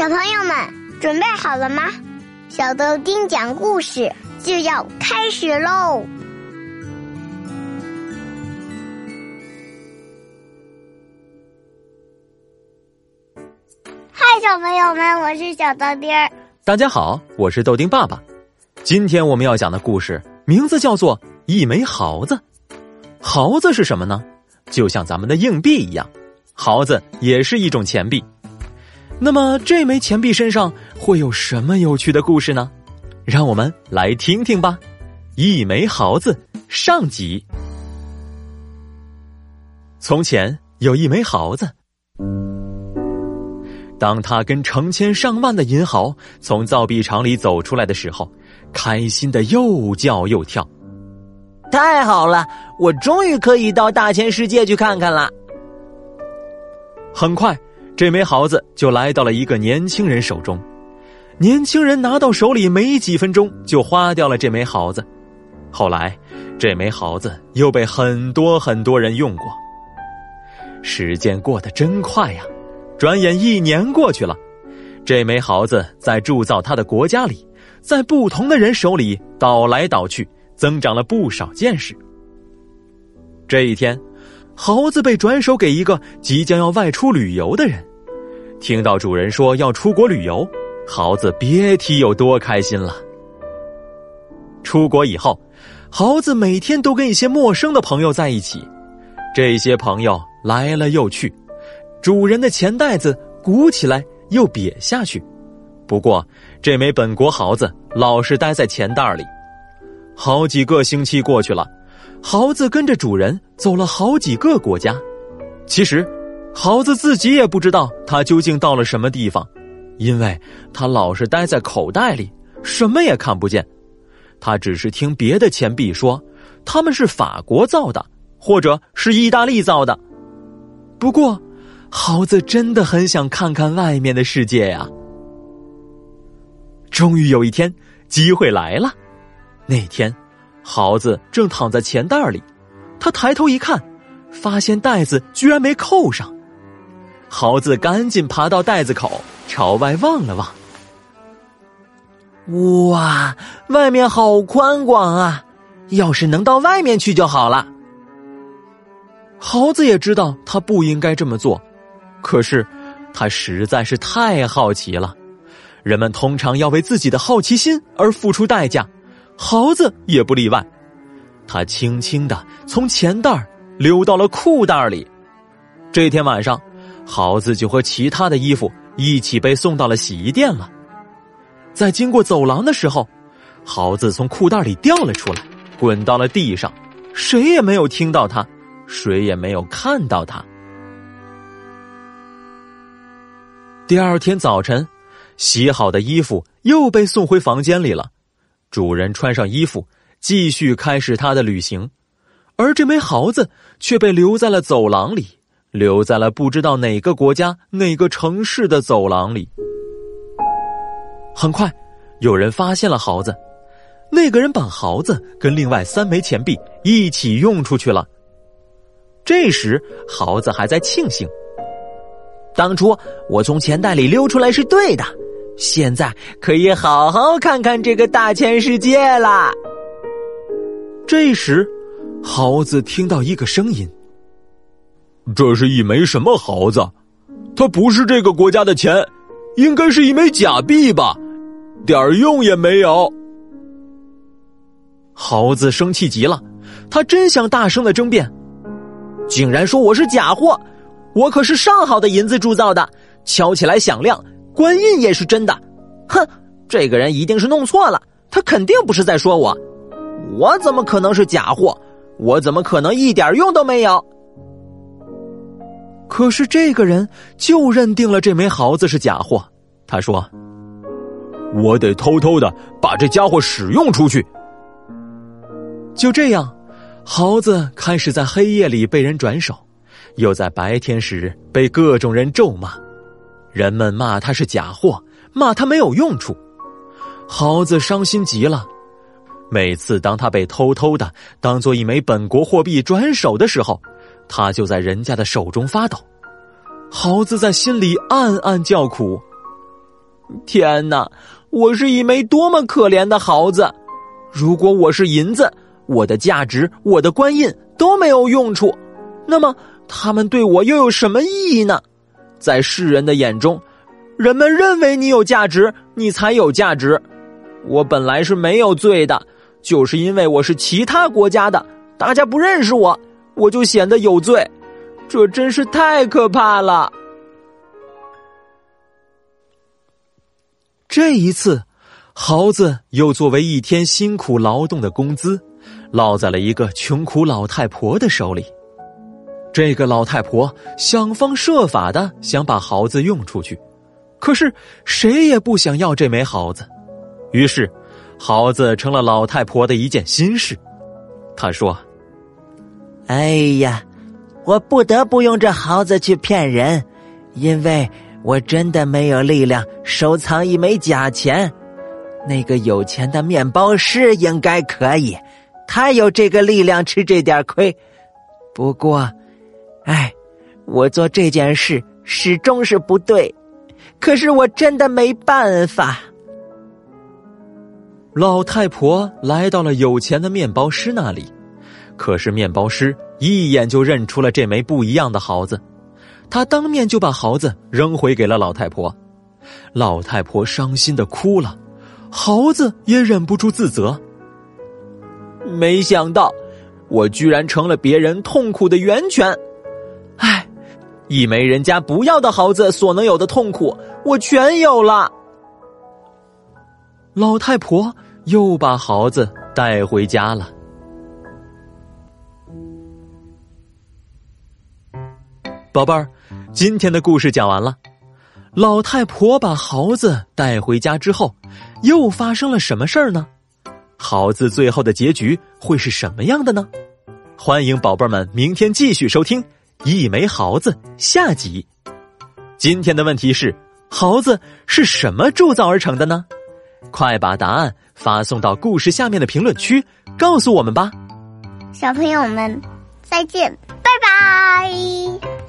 小朋友们准备好了吗？小豆丁讲故事就要开始喽！嗨，小朋友们，我是小豆丁儿。大家好，我是豆丁爸爸。今天我们要讲的故事名字叫做《一枚毫子》。毫子是什么呢？就像咱们的硬币一样，毫子也是一种钱币。那么这枚钱币身上会有什么有趣的故事呢？让我们来听听吧。一枚毫子上集。从前有一枚毫子，当他跟成千上万的银毫从造币厂里走出来的时候，开心的又叫又跳。太好了，我终于可以到大千世界去看看了。很快。这枚毫子就来到了一个年轻人手中，年轻人拿到手里没几分钟就花掉了这枚毫子。后来，这枚毫子又被很多很多人用过。时间过得真快呀，转眼一年过去了，这枚毫子在铸造它的国家里，在不同的人手里倒来倒去，增长了不少见识。这一天，毫子被转手给一个即将要外出旅游的人。听到主人说要出国旅游，耗子别提有多开心了。出国以后，耗子每天都跟一些陌生的朋友在一起，这些朋友来了又去，主人的钱袋子鼓起来又瘪下去。不过，这枚本国耗子老是待在钱袋里。好几个星期过去了，耗子跟着主人走了好几个国家。其实。猴子自己也不知道他究竟到了什么地方，因为他老是待在口袋里，什么也看不见。他只是听别的钱币说，他们是法国造的，或者是意大利造的。不过，猴子真的很想看看外面的世界呀。终于有一天，机会来了。那天，猴子正躺在钱袋里，他抬头一看，发现袋子居然没扣上。猴子赶紧爬到袋子口，朝外望了望。哇，外面好宽广啊！要是能到外面去就好了。猴子也知道他不应该这么做，可是他实在是太好奇了。人们通常要为自己的好奇心而付出代价，猴子也不例外。他轻轻的从钱袋溜到了裤袋里。这天晚上。耗子就和其他的衣服一起被送到了洗衣店了。在经过走廊的时候，耗子从裤袋里掉了出来，滚到了地上。谁也没有听到它，谁也没有看到它。第二天早晨，洗好的衣服又被送回房间里了。主人穿上衣服，继续开始他的旅行，而这枚耗子却被留在了走廊里。留在了不知道哪个国家、哪个城市的走廊里。很快，有人发现了猴子，那个人把猴子跟另外三枚钱币一起用出去了。这时，猴子还在庆幸：当初我从钱袋里溜出来是对的，现在可以好好看看这个大千世界啦。这时，猴子听到一个声音。这是一枚什么猴子？它不是这个国家的钱，应该是一枚假币吧？点儿用也没有。猴子生气极了，他真想大声的争辩，竟然说我是假货！我可是上好的银子铸造的，敲起来响亮，官印也是真的。哼，这个人一定是弄错了，他肯定不是在说我。我怎么可能是假货？我怎么可能一点用都没有？可是这个人就认定了这枚毫子是假货。他说：“我得偷偷的把这家伙使用出去。”就这样，毫子开始在黑夜里被人转手，又在白天时被各种人咒骂。人们骂他是假货，骂他没有用处。毫子伤心极了。每次当他被偷偷的当做一枚本国货币转手的时候，他就在人家的手中发抖，猴子在心里暗暗叫苦。天哪，我是一枚多么可怜的猴子！如果我是银子，我的价值、我的官印都没有用处，那么他们对我又有什么意义呢？在世人的眼中，人们认为你有价值，你才有价值。我本来是没有罪的，就是因为我是其他国家的，大家不认识我，我就显得有罪。这真是太可怕了。这一次，猴子又作为一天辛苦劳动的工资，落在了一个穷苦老太婆的手里。这个老太婆想方设法的想把猴子用出去，可是谁也不想要这枚猴子。于是，猴子成了老太婆的一件心事。她说：“哎呀，我不得不用这耗子去骗人，因为……”我真的没有力量收藏一枚假钱，那个有钱的面包师应该可以，他有这个力量吃这点亏。不过，哎，我做这件事始终是不对，可是我真的没办法。老太婆来到了有钱的面包师那里，可是面包师一眼就认出了这枚不一样的毫子。他当面就把毫子扔回给了老太婆，老太婆伤心的哭了，猴子也忍不住自责。没想到，我居然成了别人痛苦的源泉。唉，一枚人家不要的猴子所能有的痛苦，我全有了。老太婆又把猴子带回家了。宝贝儿。今天的故事讲完了，老太婆把猴子带回家之后，又发生了什么事儿呢？猴子最后的结局会是什么样的呢？欢迎宝贝儿们明天继续收听《一枚猴子》下集。今天的问题是：猴子是什么铸造而成的呢？快把答案发送到故事下面的评论区，告诉我们吧。小朋友们，再见，拜拜。